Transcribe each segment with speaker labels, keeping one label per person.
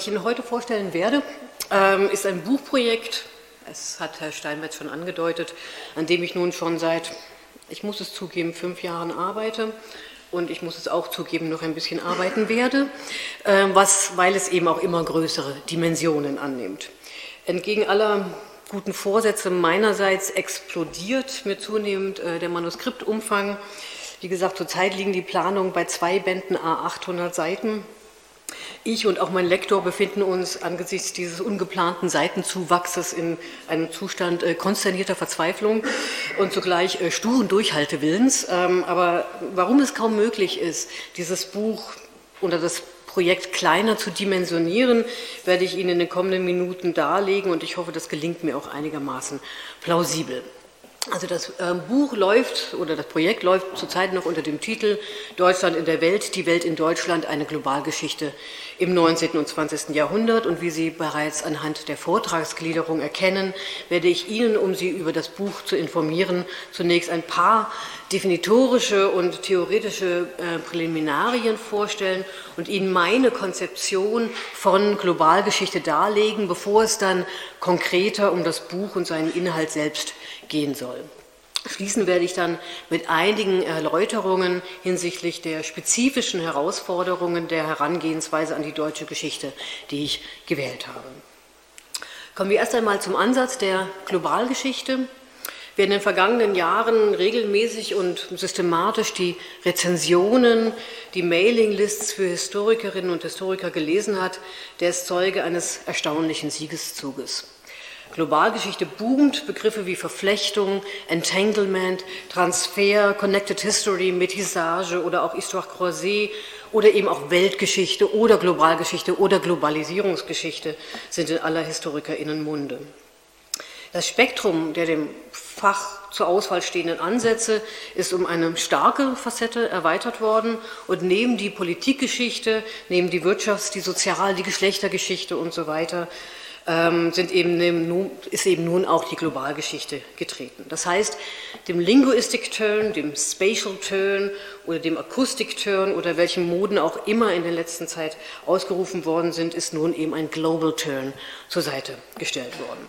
Speaker 1: Ich Ihnen heute vorstellen werde, ähm, ist ein Buchprojekt, es hat Herr Steinmetz schon angedeutet, an dem ich nun schon seit, ich muss es zugeben, fünf Jahren arbeite und ich muss es auch zugeben, noch ein bisschen arbeiten werde, äh, was, weil es eben auch immer größere Dimensionen annimmt. Entgegen aller guten Vorsätze meinerseits explodiert mir zunehmend äh, der Manuskriptumfang. Wie gesagt, zurzeit liegen die Planungen bei zwei Bänden a 800 Seiten. Ich und auch mein Lektor befinden uns angesichts dieses ungeplanten Seitenzuwachses in einem Zustand äh, konsternierter Verzweiflung und zugleich äh, sturen Durchhaltewillens. Ähm, aber warum es kaum möglich ist, dieses Buch oder das Projekt kleiner zu dimensionieren, werde ich Ihnen in den kommenden Minuten darlegen und ich hoffe, das gelingt mir auch einigermaßen plausibel. Also das ähm, Buch läuft oder das Projekt läuft zurzeit noch unter dem Titel Deutschland in der Welt, die Welt in Deutschland, eine Globalgeschichte im 19. und 20. Jahrhundert. Und wie Sie bereits anhand der Vortragsgliederung erkennen, werde ich Ihnen, um Sie über das Buch zu informieren, zunächst ein paar definitorische und theoretische äh, Präliminarien vorstellen und Ihnen meine Konzeption von Globalgeschichte darlegen, bevor es dann konkreter um das Buch und seinen Inhalt selbst gehen soll. Schließen werde ich dann mit einigen Erläuterungen hinsichtlich der spezifischen Herausforderungen der Herangehensweise an die deutsche Geschichte, die ich gewählt habe. Kommen wir erst einmal zum Ansatz der Globalgeschichte. Wer in den vergangenen Jahren regelmäßig und systematisch die Rezensionen, die Mailinglists für Historikerinnen und Historiker gelesen hat, der ist Zeuge eines erstaunlichen Siegeszuges. Globalgeschichte boomt, Begriffe wie Verflechtung, Entanglement, Transfer, Connected History, Métissage oder auch Histoire croisée oder eben auch Weltgeschichte oder Globalgeschichte oder Globalisierungsgeschichte sind in aller HistorikerInnen Munde. Das Spektrum der dem Fach zur Auswahl stehenden Ansätze ist um eine starke Facette erweitert worden und neben die Politikgeschichte, neben die Wirtschafts-, die Sozial-, die Geschlechtergeschichte und so weiter sind eben, ist eben nun auch die Globalgeschichte getreten. Das heißt, dem Linguistic Turn, dem Spatial Turn oder dem Acoustic Turn oder welchen Moden auch immer in der letzten Zeit ausgerufen worden sind, ist nun eben ein Global Turn zur Seite gestellt worden.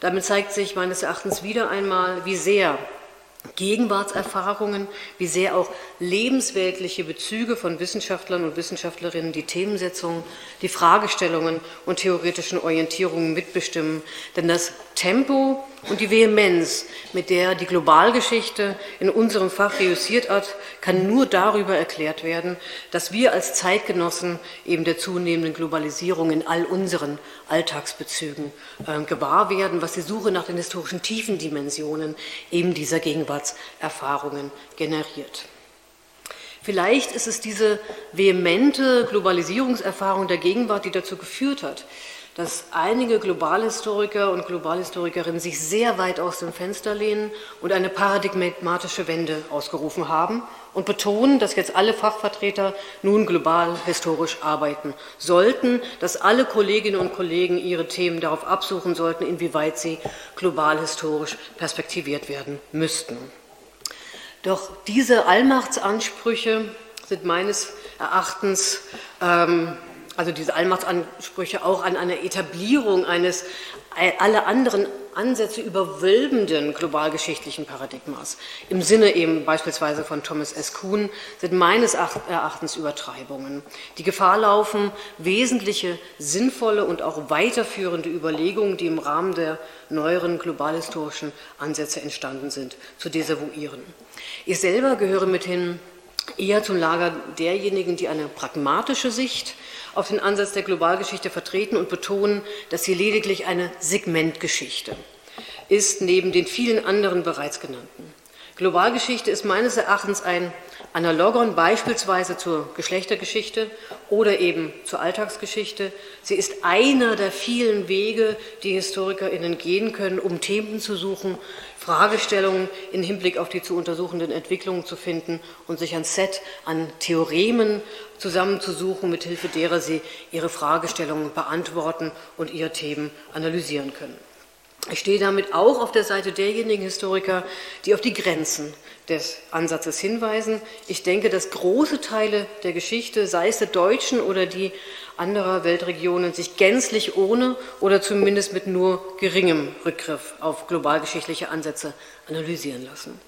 Speaker 1: Damit zeigt sich meines Erachtens wieder einmal, wie sehr Gegenwartserfahrungen, wie sehr auch lebensweltliche Bezüge von Wissenschaftlern und Wissenschaftlerinnen die Themensetzung, die Fragestellungen und theoretischen Orientierungen mitbestimmen. Denn das Tempo und die Vehemenz, mit der die Globalgeschichte in unserem Fach reüssiert hat, kann nur darüber erklärt werden, dass wir als Zeitgenossen eben der zunehmenden Globalisierung in all unseren Alltagsbezügen äh, gewahr werden, was die Suche nach den historischen Tiefendimensionen eben dieser Gegenwartserfahrungen generiert. Vielleicht ist es diese vehemente Globalisierungserfahrung der Gegenwart, die dazu geführt hat, dass einige Globalhistoriker und Globalhistorikerinnen sich sehr weit aus dem Fenster lehnen und eine paradigmatische Wende ausgerufen haben und betonen, dass jetzt alle Fachvertreter nun global historisch arbeiten sollten, dass alle Kolleginnen und Kollegen ihre Themen darauf absuchen sollten, inwieweit sie global historisch perspektiviert werden müssten. Doch diese Allmachtsansprüche sind meines Erachtens, ähm, also diese Allmachtsansprüche auch an eine Etablierung eines alle anderen Ansätze überwölbenden globalgeschichtlichen Paradigmas, im Sinne eben beispielsweise von Thomas S. Kuhn, sind meines Erachtens Übertreibungen, die Gefahr laufen, wesentliche, sinnvolle und auch weiterführende Überlegungen, die im Rahmen der neueren globalhistorischen Ansätze entstanden sind, zu desavouieren. Ich selber gehöre mithin eher zum Lager derjenigen, die eine pragmatische Sicht auf den Ansatz der Globalgeschichte vertreten und betonen, dass sie lediglich eine Segmentgeschichte ist, neben den vielen anderen bereits genannten. Globalgeschichte ist meines Erachtens ein Analogon beispielsweise zur Geschlechtergeschichte oder eben zur Alltagsgeschichte. Sie ist einer der vielen Wege, die HistorikerInnen gehen können, um Themen zu suchen, Fragestellungen im Hinblick auf die zu untersuchenden Entwicklungen zu finden und sich ein Set an Theoremen zusammenzusuchen, mithilfe derer sie ihre Fragestellungen beantworten und ihre Themen analysieren können. Ich stehe damit auch auf der Seite derjenigen Historiker, die auf die Grenzen des Ansatzes hinweisen. Ich denke, dass große Teile der Geschichte, sei es der deutschen oder die anderer Weltregionen, sich gänzlich ohne oder zumindest mit nur geringem Rückgriff auf globalgeschichtliche Ansätze analysieren lassen.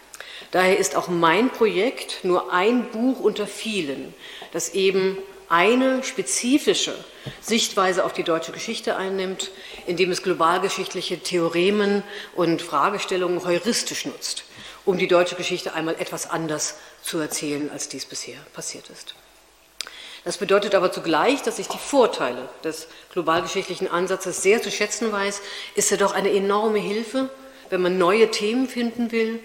Speaker 1: Daher ist auch mein Projekt nur ein Buch unter vielen, das eben eine spezifische Sichtweise auf die deutsche Geschichte einnimmt, indem es globalgeschichtliche Theoremen und Fragestellungen heuristisch nutzt, um die deutsche Geschichte einmal etwas anders zu erzählen, als dies bisher passiert ist. Das bedeutet aber zugleich, dass ich die Vorteile des globalgeschichtlichen Ansatzes sehr zu schätzen weiß, ist er doch eine enorme Hilfe, wenn man neue Themen finden will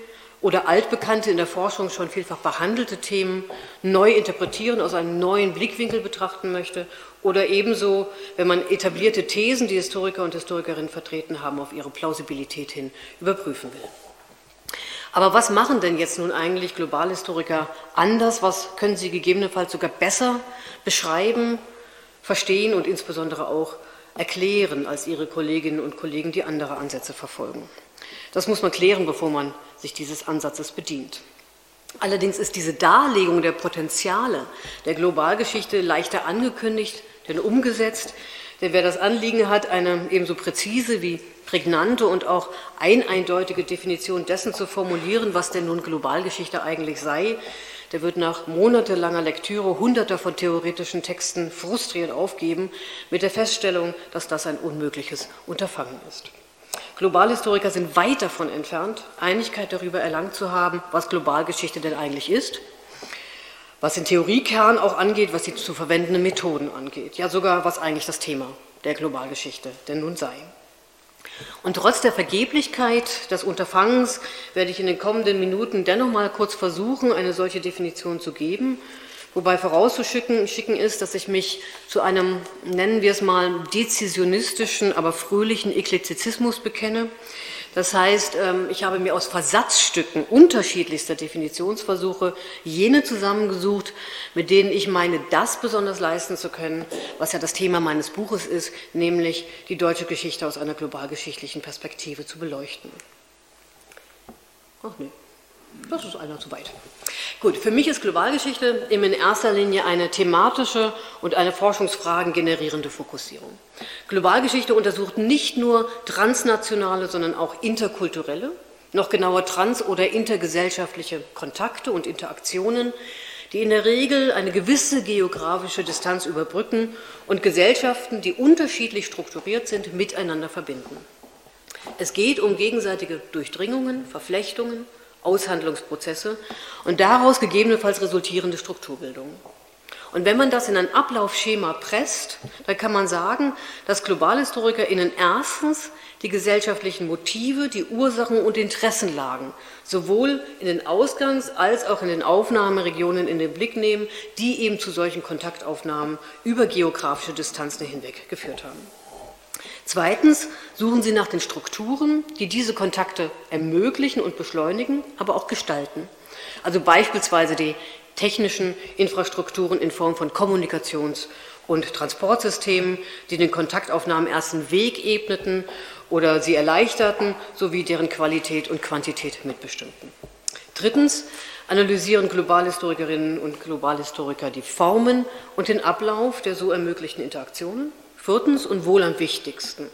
Speaker 1: oder altbekannte, in der Forschung schon vielfach behandelte Themen neu interpretieren, aus einem neuen Blickwinkel betrachten möchte oder ebenso, wenn man etablierte Thesen, die Historiker und Historikerinnen vertreten haben, auf ihre Plausibilität hin überprüfen will. Aber was machen denn jetzt nun eigentlich Globalhistoriker anders? Was können sie gegebenenfalls sogar besser beschreiben, verstehen und insbesondere auch erklären als ihre Kolleginnen und Kollegen, die andere Ansätze verfolgen? Das muss man klären, bevor man sich dieses Ansatzes bedient. Allerdings ist diese Darlegung der Potenziale der Globalgeschichte leichter angekündigt, denn umgesetzt. Denn wer das Anliegen hat, eine ebenso präzise wie prägnante und auch eineindeutige Definition dessen zu formulieren, was denn nun Globalgeschichte eigentlich sei, der wird nach monatelanger Lektüre hunderter von theoretischen Texten frustriert aufgeben, mit der Feststellung, dass das ein unmögliches Unterfangen ist. Globalhistoriker sind weit davon entfernt, Einigkeit darüber erlangt zu haben, was Globalgeschichte denn eigentlich ist, was den Theoriekern auch angeht, was die zu verwendenden Methoden angeht, ja sogar was eigentlich das Thema der Globalgeschichte denn nun sei. Und trotz der Vergeblichkeit des Unterfangens werde ich in den kommenden Minuten dennoch mal kurz versuchen, eine solche Definition zu geben Wobei vorauszuschicken ist, dass ich mich zu einem, nennen wir es mal, dezisionistischen, aber fröhlichen Eklektizismus bekenne. Das heißt, ähm, ich habe mir aus Versatzstücken unterschiedlichster Definitionsversuche jene zusammengesucht, mit denen ich meine, das besonders leisten zu können, was ja das Thema meines Buches ist, nämlich die deutsche Geschichte aus einer globalgeschichtlichen Perspektive zu beleuchten. Ach nee, das ist einer zu weit. Gut, für mich ist Globalgeschichte eben in erster Linie eine thematische und eine Forschungsfragen generierende Fokussierung. Globalgeschichte untersucht nicht nur transnationale, sondern auch interkulturelle, noch genauer trans- oder intergesellschaftliche Kontakte und Interaktionen, die in der Regel eine gewisse geografische Distanz überbrücken und Gesellschaften, die unterschiedlich strukturiert sind, miteinander verbinden. Es geht um gegenseitige Durchdringungen, Verflechtungen, Aushandlungsprozesse und daraus gegebenenfalls resultierende Strukturbildungen. Und wenn man das in ein Ablaufschema presst, dann kann man sagen, dass GlobalhistorikerInnen erstens die gesellschaftlichen Motive, die Ursachen und Interessenlagen sowohl in den Ausgangs- als auch in den Aufnahmeregionen in den Blick nehmen, die eben zu solchen Kontaktaufnahmen über geografische Distanzen hinweg geführt haben. Zweitens suchen sie nach den Strukturen, die diese Kontakte ermöglichen und beschleunigen, aber auch gestalten. Also beispielsweise die technischen Infrastrukturen in Form von Kommunikations- und Transportsystemen, die den Kontaktaufnahmen ersten Weg ebneten oder sie erleichterten, sowie deren Qualität und Quantität mitbestimmten. Drittens analysieren Globalhistorikerinnen und Globalhistoriker die Formen und den Ablauf der so ermöglichten Interaktionen. Viertens und wohl am wichtigsten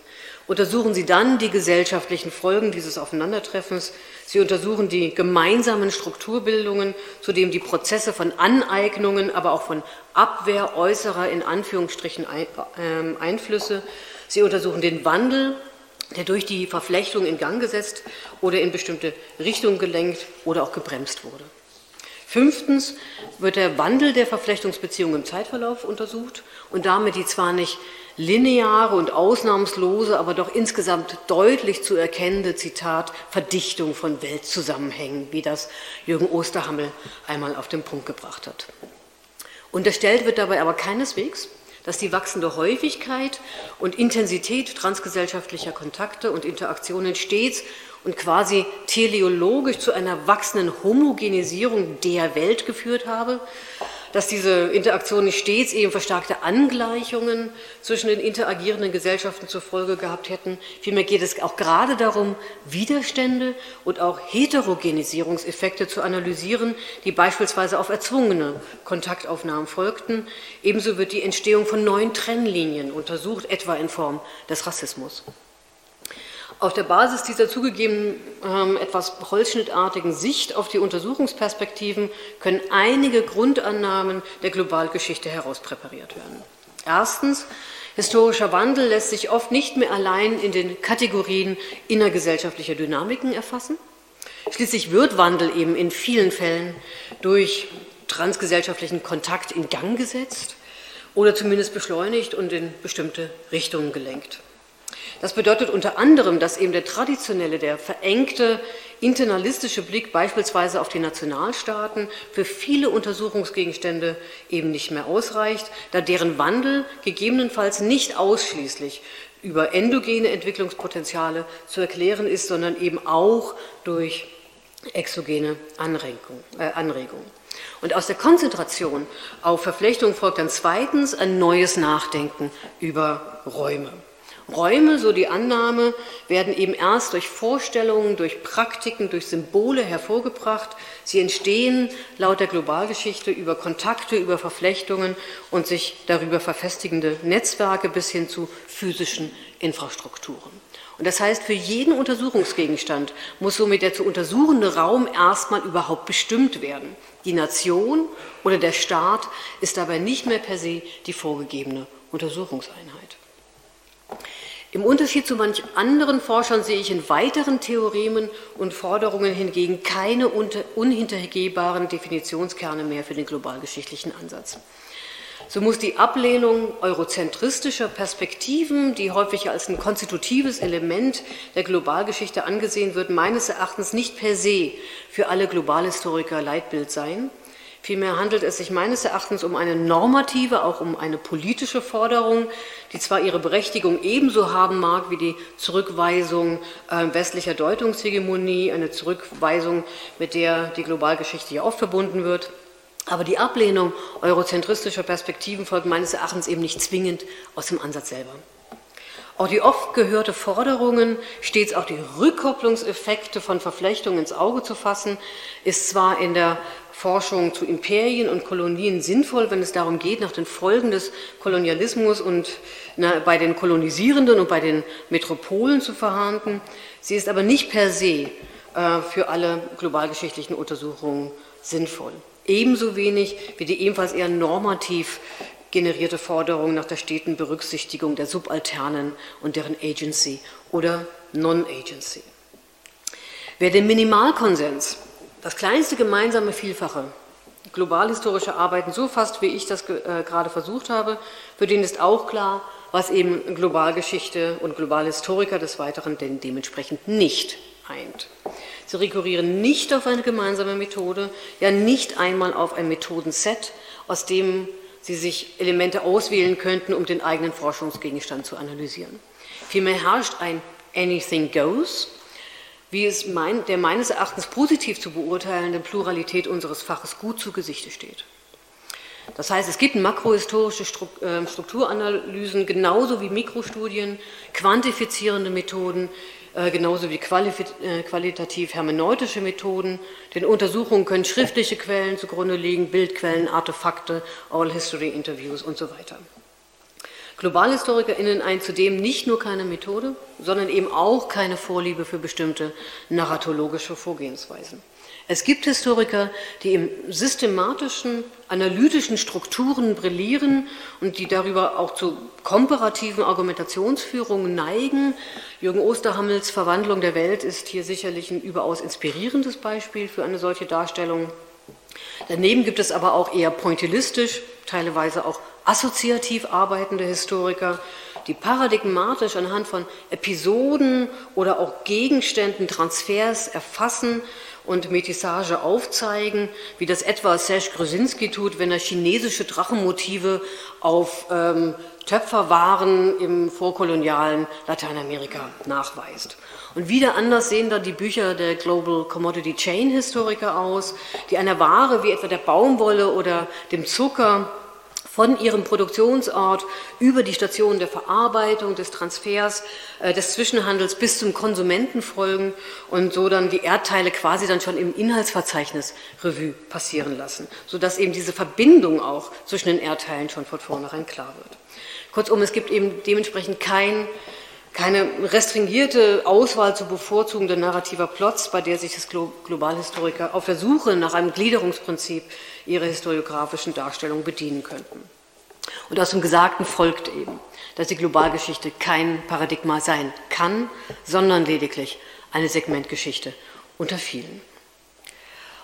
Speaker 1: untersuchen Sie dann die gesellschaftlichen Folgen dieses Aufeinandertreffens. Sie untersuchen die gemeinsamen Strukturbildungen, zu denen die Prozesse von Aneignungen, aber auch von Abwehr äußerer in Anführungsstrichen ähm, Einflüsse. Sie untersuchen den Wandel, der durch die Verflechtung in Gang gesetzt oder in bestimmte Richtungen gelenkt oder auch gebremst wurde. Fünftens wird der Wandel der Verflechtungsbeziehungen im Zeitverlauf untersucht und damit die zwar nicht lineare und ausnahmslose, aber doch insgesamt deutlich zu erkennende, Zitat, Verdichtung von Weltzusammenhängen, wie das Jürgen Osterhammel einmal auf den Punkt gebracht hat. Unterstellt wird dabei aber keineswegs, dass die wachsende Häufigkeit und Intensität transgesellschaftlicher Kontakte und Interaktionen stets und quasi teleologisch zu einer wachsenden Homogenisierung der Welt geführt habe, dass diese Interaktion nicht stets eben verstärkte Angleichungen zwischen den interagierenden Gesellschaften zur Folge gehabt hätten. Vielmehr geht es auch gerade darum, Widerstände und auch Heterogenisierungseffekte zu analysieren, die beispielsweise auf erzwungene Kontaktaufnahmen folgten. Ebenso wird die Entstehung von neuen Trennlinien untersucht, etwa in Form des Rassismus. Auf der Basis dieser zugegeben ähm, etwas holzschnittartigen Sicht auf die Untersuchungsperspektiven können einige Grundannahmen der Globalgeschichte herauspräpariert werden. Erstens, historischer Wandel lässt sich oft nicht mehr allein in den Kategorien innergesellschaftlicher Dynamiken erfassen. Schließlich wird Wandel eben in vielen Fällen durch transgesellschaftlichen Kontakt in Gang gesetzt oder zumindest beschleunigt und in bestimmte Richtungen gelenkt. Das bedeutet unter anderem, dass eben der traditionelle, der verengte internalistische Blick beispielsweise auf die Nationalstaaten für viele Untersuchungsgegenstände eben nicht mehr ausreicht, da deren Wandel gegebenenfalls nicht ausschließlich über endogene Entwicklungspotenziale zu erklären ist, sondern eben auch durch exogene Anregung, äh, Anregungen. Und aus der Konzentration auf Verflechtung folgt dann zweitens ein neues Nachdenken über Räume. Räume, so die Annahme, werden eben erst durch Vorstellungen, durch Praktiken, durch Symbole hervorgebracht. Sie entstehen laut der Globalgeschichte über Kontakte, über Verflechtungen und sich darüber verfestigende Netzwerke bis hin zu physischen Infrastrukturen. Und das heißt, für jeden Untersuchungsgegenstand muss somit der zu untersuchende Raum erstmal überhaupt bestimmt werden. Die Nation oder der Staat ist dabei nicht mehr per se die vorgegebene Untersuchungseinheit. Im Unterschied zu manch anderen Forschern sehe ich in weiteren Theoremen und Forderungen hingegen keine unhintergehbaren Definitionskerne mehr für den globalgeschichtlichen Ansatz. So muss die Ablehnung eurozentristischer Perspektiven, die häufig als ein konstitutives Element der Globalgeschichte angesehen wird, meines Erachtens nicht per se für alle Globalhistoriker Leitbild sein. Vielmehr handelt es sich meines Erachtens um eine normative, auch um eine politische Forderung, die zwar ihre Berechtigung ebenso haben mag wie die Zurückweisung äh, westlicher Deutungshegemonie, eine Zurückweisung, mit der die Globalgeschichte ja oft verbunden wird, aber die Ablehnung eurozentristischer Perspektiven folgt meines Erachtens eben nicht zwingend aus dem Ansatz selber. Auch die oft gehörte Forderungen, stets auch die Rückkopplungseffekte von Verflechtungen ins Auge zu fassen, ist zwar in der Forschung zu Imperien und Kolonien sinnvoll, wenn es darum geht, nach den Folgen des Kolonialismus und na, bei den Kolonisierenden und bei den Metropolen zu verhandeln. Sie ist aber nicht per se äh, für alle globalgeschichtlichen Untersuchungen sinnvoll. Ebenso wenig wie die ebenfalls eher normativ generierte Forderung nach der steten Berücksichtigung der Subalternen und deren Agency oder Non-Agency. Wer den Minimalkonsens das kleinste gemeinsame Vielfache globalhistorische Arbeiten so fasst, wie ich das äh, gerade versucht habe, für den ist auch klar, was eben Globalgeschichte und Globalhistoriker des Weiteren denn dementsprechend nicht eint. Sie rekurrieren nicht auf eine gemeinsame Methode, ja nicht einmal auf ein Methodenset, aus dem sie sich Elemente auswählen könnten, um den eigenen Forschungsgegenstand zu analysieren. Vielmehr herrscht ein Anything Goes, wie es mein, der meines Erachtens positiv zu beurteilenden Pluralität unseres Faches gut zu Gesichte steht. Das heißt, es gibt makrohistorische ähm, Strukturanalysen genauso wie Mikrostudien, quantifizierende Methoden, genauso wie äh, qualitativ hermeneutische Methoden. Den Untersuchungen können schriftliche Quellen zugrunde liegen, Bildquellen, Artefakte, All History Interviews und so weiter. GlobalhistorikerInnen ein zudem nicht nur keine Methode, sondern eben auch keine Vorliebe für bestimmte narratologische Vorgehensweisen. Es gibt Historiker, die im systematischen, analytischen Strukturen brillieren und die darüber auch zu komparativen Argumentationsführungen neigen. Jürgen Osterhammels Verwandlung der Welt ist hier sicherlich ein überaus inspirierendes Beispiel für eine solche Darstellung. Daneben gibt es aber auch eher pointillistisch, teilweise auch assoziativ arbeitende Historiker, die paradigmatisch anhand von Episoden oder auch Gegenständen Transfers erfassen und Metissage aufzeigen, wie das etwa Serge Grzyński tut, wenn er chinesische Drachenmotive auf ähm, Töpferwaren im vorkolonialen Lateinamerika nachweist. Und wieder anders sehen da die Bücher der Global Commodity Chain Historiker aus, die einer Ware wie etwa der Baumwolle oder dem Zucker von ihrem Produktionsort über die Stationen der Verarbeitung, des Transfers, äh, des Zwischenhandels bis zum Konsumenten folgen und so dann die Erdteile quasi dann schon im Inhaltsverzeichnis Revue passieren lassen, sodass eben diese Verbindung auch zwischen den Erdteilen schon von vornherein klar wird. Kurzum, es gibt eben dementsprechend kein keine restringierte Auswahl zu bevorzugender narrativer Plots, bei der sich das Globalhistoriker auf der Suche nach einem Gliederungsprinzip ihrer historiografischen Darstellung bedienen könnten. Und aus dem Gesagten folgt eben, dass die Globalgeschichte kein Paradigma sein kann, sondern lediglich eine Segmentgeschichte unter vielen.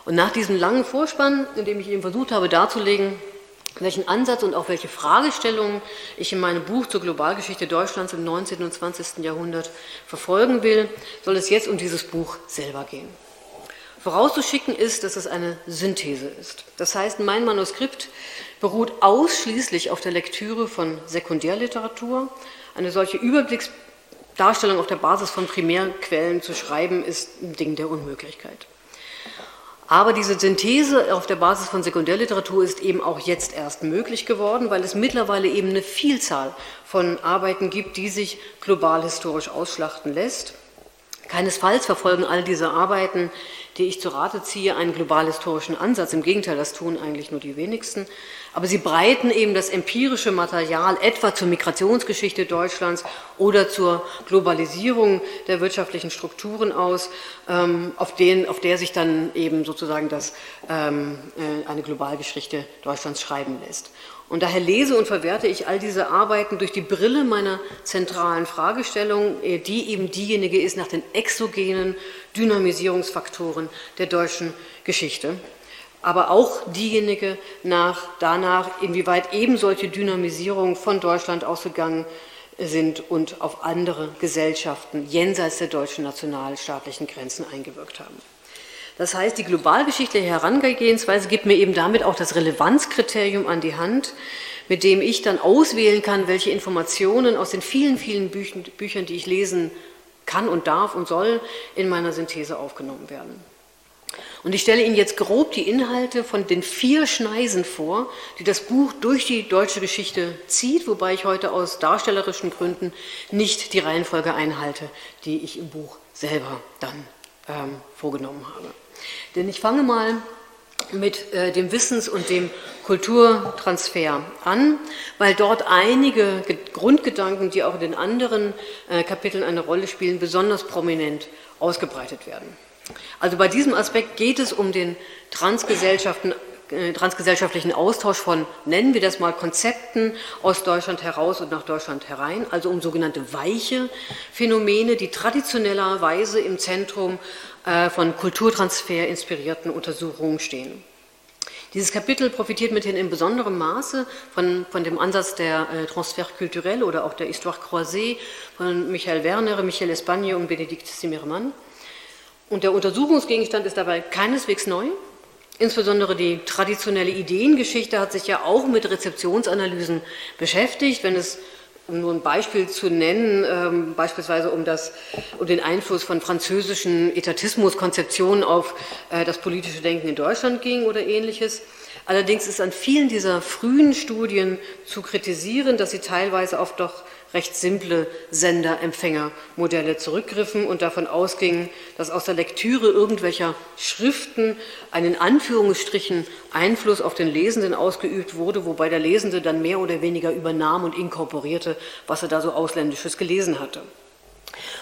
Speaker 1: Und nach diesem langen Vorspann, in dem ich eben versucht habe darzulegen, welchen Ansatz und auch welche Fragestellungen ich in meinem Buch zur Globalgeschichte Deutschlands im 19. und 20. Jahrhundert verfolgen will, soll es jetzt um dieses Buch selber gehen. Vorauszuschicken ist, dass es eine Synthese ist. Das heißt, mein Manuskript beruht ausschließlich auf der Lektüre von Sekundärliteratur. Eine solche Überblicksdarstellung auf der Basis von Primärquellen zu schreiben, ist ein Ding der Unmöglichkeit. Aber diese Synthese auf der Basis von Sekundärliteratur ist eben auch jetzt erst möglich geworden, weil es mittlerweile eben eine Vielzahl von Arbeiten gibt, die sich global historisch ausschlachten lässt. Keinesfalls verfolgen all diese Arbeiten, die ich zu Rate ziehe, einen global-historischen Ansatz. Im Gegenteil, das tun eigentlich nur die wenigsten. Aber sie breiten eben das empirische Material etwa zur Migrationsgeschichte Deutschlands oder zur Globalisierung der wirtschaftlichen Strukturen aus, ähm, auf, den, auf der sich dann eben sozusagen das, ähm, äh, eine Globalgeschichte Deutschlands schreiben lässt. Und daher lese und verwerte ich all diese Arbeiten durch die Brille meiner zentralen Fragestellung, äh, die eben diejenige ist nach den exogenen Dynamisierungsfaktoren der deutschen Geschichte, aber auch diejenige nach, danach, inwieweit eben solche Dynamisierungen von Deutschland ausgegangen sind und auf andere Gesellschaften jenseits der deutschen nationalstaatlichen Grenzen eingewirkt haben. Das heißt, die globalgeschichtliche Herangehensweise gibt mir eben damit auch das Relevanzkriterium an die Hand, mit dem ich dann auswählen kann, welche Informationen aus den vielen, vielen Büchern, Büchern die ich lesen kann und darf und soll, in meiner Synthese aufgenommen werden. Und ich stelle Ihnen jetzt grob die Inhalte von den vier Schneisen vor, die das Buch durch die deutsche Geschichte zieht, wobei ich heute aus darstellerischen Gründen nicht die Reihenfolge einhalte, die ich im Buch selber dann ähm, vorgenommen habe. Denn ich fange mal mit äh, dem Wissens- und dem Kulturtransfer an, weil dort einige Grundgedanken, die auch in den anderen äh, Kapiteln eine Rolle spielen, besonders prominent ausgebreitet werden. Also bei diesem Aspekt geht es um den Transgesellschaften, äh, transgesellschaftlichen Austausch von, nennen wir das mal, Konzepten aus Deutschland heraus und nach Deutschland herein, also um sogenannte weiche Phänomene, die traditionellerweise im Zentrum von Kulturtransfer inspirierten Untersuchungen stehen. Dieses Kapitel profitiert mithin in besonderem Maße von, von dem Ansatz der äh, Transfer kulturell oder auch der Histoire croisée von Michael Werner, Michel Espagne und Benedikt Zimmermann. Und der Untersuchungsgegenstand ist dabei keineswegs neu. Insbesondere die traditionelle Ideengeschichte hat sich ja auch mit Rezeptionsanalysen beschäftigt, wenn es um nur ein Beispiel zu nennen, ähm, beispielsweise um, das, um den Einfluss von französischen Etatismuskonzeptionen auf äh, das politische Denken in Deutschland ging oder ähnliches. Allerdings ist an vielen dieser frühen Studien zu kritisieren, dass sie teilweise auf doch recht simple Sender-Empfänger-Modelle zurückgriffen und davon ausgingen, dass aus der Lektüre irgendwelcher Schriften einen Anführungsstrichen Einfluss auf den Lesenden ausgeübt wurde, wobei der Lesende dann mehr oder weniger übernahm und inkorporierte, was er da so ausländisches gelesen hatte.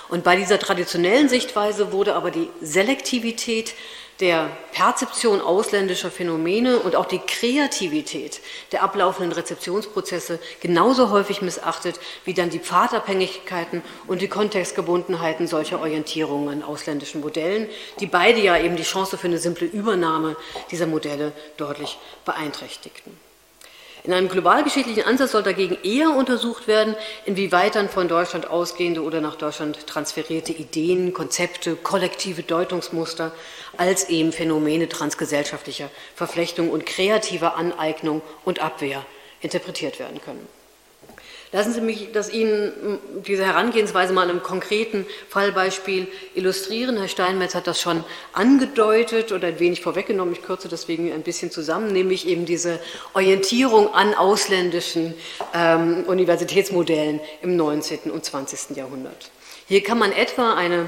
Speaker 1: Und bei dieser traditionellen Sichtweise wurde aber die Selektivität der Perzeption ausländischer Phänomene und auch die Kreativität der ablaufenden Rezeptionsprozesse genauso häufig missachtet wie dann die Pfadabhängigkeiten und die Kontextgebundenheiten solcher Orientierungen an ausländischen Modellen, die beide ja eben die Chance für eine simple Übernahme dieser Modelle deutlich beeinträchtigten. In einem globalgeschichtlichen Ansatz soll dagegen eher untersucht werden, inwieweit dann von Deutschland ausgehende oder nach Deutschland transferierte Ideen, Konzepte, kollektive Deutungsmuster als eben Phänomene transgesellschaftlicher Verflechtung und kreativer Aneignung und Abwehr interpretiert werden können. Lassen Sie mich das Ihnen diese Herangehensweise mal im konkreten Fallbeispiel illustrieren. Herr Steinmetz hat das schon angedeutet oder ein wenig vorweggenommen. Ich kürze deswegen ein bisschen zusammen, nämlich eben diese Orientierung an ausländischen ähm, Universitätsmodellen im 19. und 20. Jahrhundert. Hier kann man etwa eine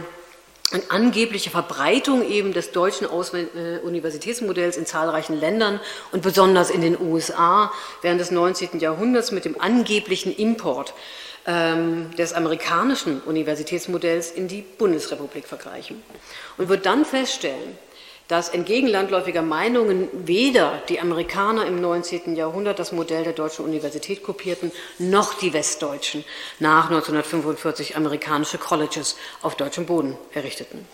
Speaker 1: eine angebliche Verbreitung eben des deutschen äh, Universitätsmodells in zahlreichen Ländern und besonders in den USA während des 19. Jahrhunderts mit dem angeblichen Import ähm, des amerikanischen Universitätsmodells in die Bundesrepublik vergleichen und wird dann feststellen, dass entgegen landläufiger Meinungen weder die Amerikaner im 19. Jahrhundert das Modell der deutschen Universität kopierten, noch die Westdeutschen nach 1945 amerikanische Colleges auf deutschem Boden errichteten.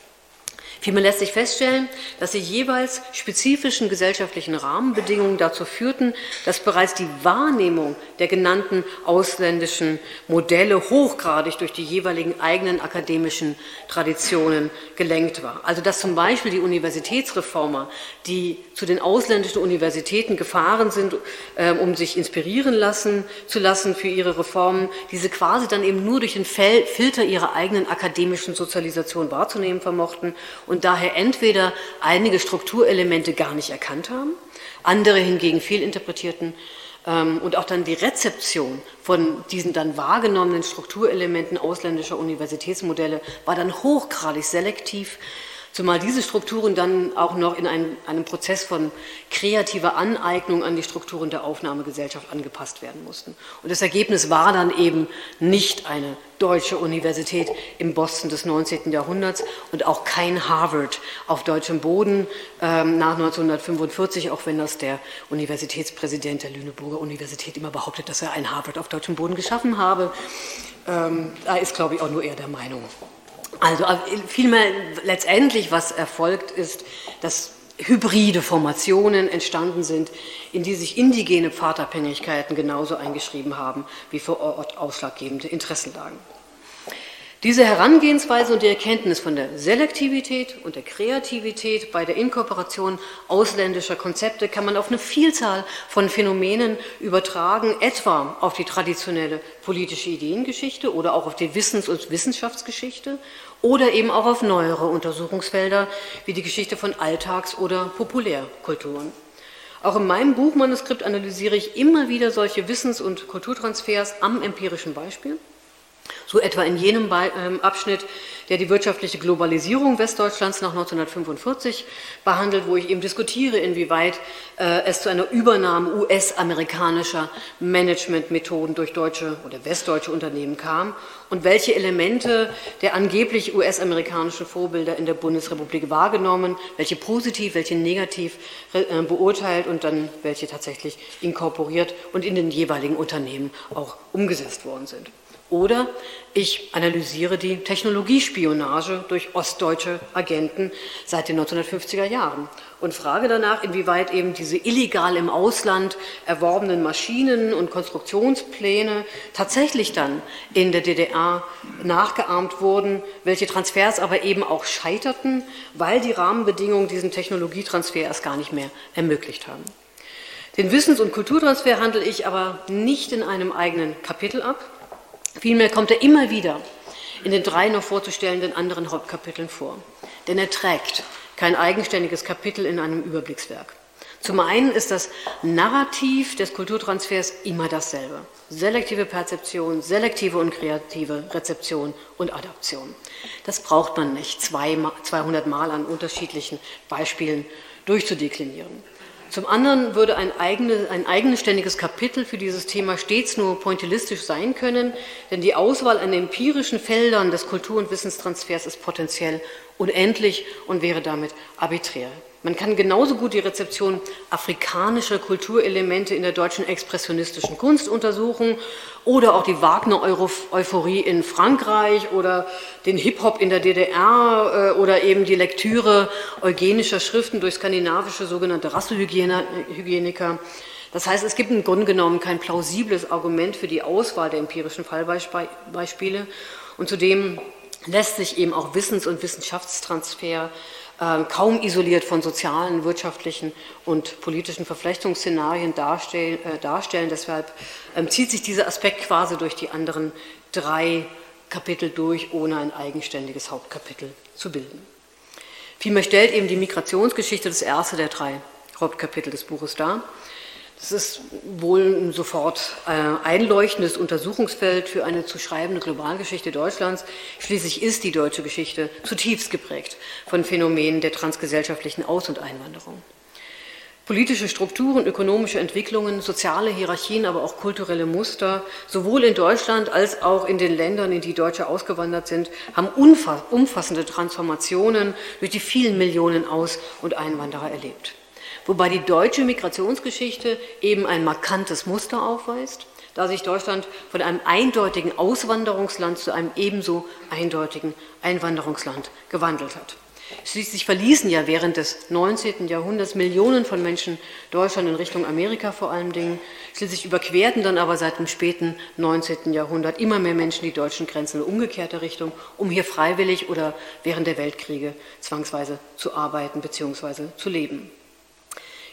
Speaker 1: Vielmehr lässt sich feststellen, dass die jeweils spezifischen gesellschaftlichen Rahmenbedingungen dazu führten, dass bereits die Wahrnehmung der genannten ausländischen Modelle hochgradig durch die jeweiligen eigenen akademischen Traditionen gelenkt war. Also dass zum Beispiel die Universitätsreformer, die zu den ausländischen Universitäten gefahren sind, äh, um sich inspirieren lassen, zu lassen für ihre Reformen, diese quasi dann eben nur durch den Filter ihrer eigenen akademischen Sozialisation wahrzunehmen vermochten und daher entweder einige Strukturelemente gar nicht erkannt haben, andere hingegen fehlinterpretierten ähm, und auch dann die Rezeption von diesen dann wahrgenommenen Strukturelementen ausländischer Universitätsmodelle war dann hochgradig selektiv Zumal diese Strukturen dann auch noch in einen, einem Prozess von kreativer Aneignung an die Strukturen der Aufnahmegesellschaft angepasst werden mussten. Und das Ergebnis war dann eben nicht eine deutsche Universität im Boston des 19. Jahrhunderts und auch kein Harvard auf deutschem Boden ähm, nach 1945, auch wenn das der Universitätspräsident der Lüneburger Universität immer behauptet, dass er ein Harvard auf deutschem Boden geschaffen habe. Ähm, da ist, glaube ich, auch nur er der Meinung. Also äh, vielmehr letztendlich, was erfolgt, ist, dass hybride Formationen entstanden sind, in die sich indigene Pfadabhängigkeiten genauso eingeschrieben haben wie vor Ort ausschlaggebende Interessenlagen. Diese Herangehensweise und die Erkenntnis von der Selektivität und der Kreativität bei der Inkorporation ausländischer Konzepte kann man auf eine Vielzahl von Phänomenen übertragen, etwa auf die traditionelle politische Ideengeschichte oder auch auf die Wissens- und Wissenschaftsgeschichte oder eben auch auf neuere Untersuchungsfelder wie die Geschichte von Alltags- oder Populärkulturen. Auch in meinem Buchmanuskript analysiere ich immer wieder solche Wissens- und Kulturtransfers am empirischen Beispiel. So etwa in jenem ähm, Abschnitt, der die wirtschaftliche Globalisierung Westdeutschlands nach 1945 behandelt, wo ich eben diskutiere, inwieweit äh, es zu einer Übernahme US-amerikanischer Managementmethoden durch deutsche oder westdeutsche Unternehmen kam und welche Elemente der angeblich US-amerikanischen Vorbilder in der Bundesrepublik wahrgenommen, welche positiv, welche negativ äh, beurteilt und dann welche tatsächlich inkorporiert und in den jeweiligen Unternehmen auch umgesetzt worden sind. Oder ich analysiere die Technologiespionage durch ostdeutsche Agenten seit den 1950er Jahren und frage danach, inwieweit eben diese illegal im Ausland erworbenen Maschinen und Konstruktionspläne tatsächlich dann in der DDR nachgeahmt wurden, welche Transfers aber eben auch scheiterten, weil die Rahmenbedingungen diesen Technologietransfer erst gar nicht mehr ermöglicht haben. Den Wissens- und Kulturtransfer handle ich aber nicht in einem eigenen Kapitel ab, Vielmehr kommt er immer wieder in den drei noch vorzustellenden anderen Hauptkapiteln vor. Denn er trägt kein eigenständiges Kapitel in einem Überblickswerk. Zum einen ist das Narrativ des Kulturtransfers immer dasselbe. Selektive Perzeption, selektive und kreative Rezeption und Adaption. Das braucht man nicht 200 Mal an unterschiedlichen Beispielen durchzudeklinieren. Zum anderen würde ein, eigene, ein eigenständiges Kapitel für dieses Thema stets nur pointillistisch sein können, denn die Auswahl an empirischen Feldern des Kultur- und Wissenstransfers ist potenziell unendlich und wäre damit arbiträr. Man kann genauso gut die Rezeption afrikanischer Kulturelemente in der deutschen expressionistischen Kunst untersuchen oder auch die Wagner-Euphorie in Frankreich oder den Hip-Hop in der DDR äh, oder eben die Lektüre eugenischer Schriften durch skandinavische sogenannte Rassehygieniker. Das heißt, es gibt im Grunde genommen kein plausibles Argument für die Auswahl der empirischen Fallbeispiele und zudem lässt sich eben auch Wissens- und Wissenschaftstransfer kaum isoliert von sozialen, wirtschaftlichen und politischen Verflechtungsszenarien darstellen. Äh, darstellen. Deshalb ähm, zieht sich dieser Aspekt quasi durch die anderen drei Kapitel durch, ohne ein eigenständiges Hauptkapitel zu bilden. Vielmehr stellt eben die Migrationsgeschichte das erste der drei Hauptkapitel des Buches dar. Das ist wohl ein sofort äh, einleuchtendes Untersuchungsfeld für eine zu schreibende Globalgeschichte Deutschlands. Schließlich ist die deutsche Geschichte zutiefst geprägt von Phänomenen der transgesellschaftlichen Aus- und Einwanderung. Politische Strukturen, ökonomische Entwicklungen, soziale Hierarchien, aber auch kulturelle Muster, sowohl in Deutschland als auch in den Ländern, in die Deutsche ausgewandert sind, haben umfassende Transformationen durch die vielen Millionen Aus- und Einwanderer erlebt wobei die deutsche Migrationsgeschichte eben ein markantes Muster aufweist, da sich Deutschland von einem eindeutigen Auswanderungsland zu einem ebenso eindeutigen Einwanderungsland gewandelt hat. Schließlich verließen ja während des 19. Jahrhunderts Millionen von Menschen Deutschland in Richtung Amerika vor allen Dingen. Schließlich überquerten dann aber seit dem späten 19. Jahrhundert immer mehr Menschen die deutschen Grenzen in umgekehrte Richtung, um hier freiwillig oder während der Weltkriege zwangsweise zu arbeiten bzw. zu leben.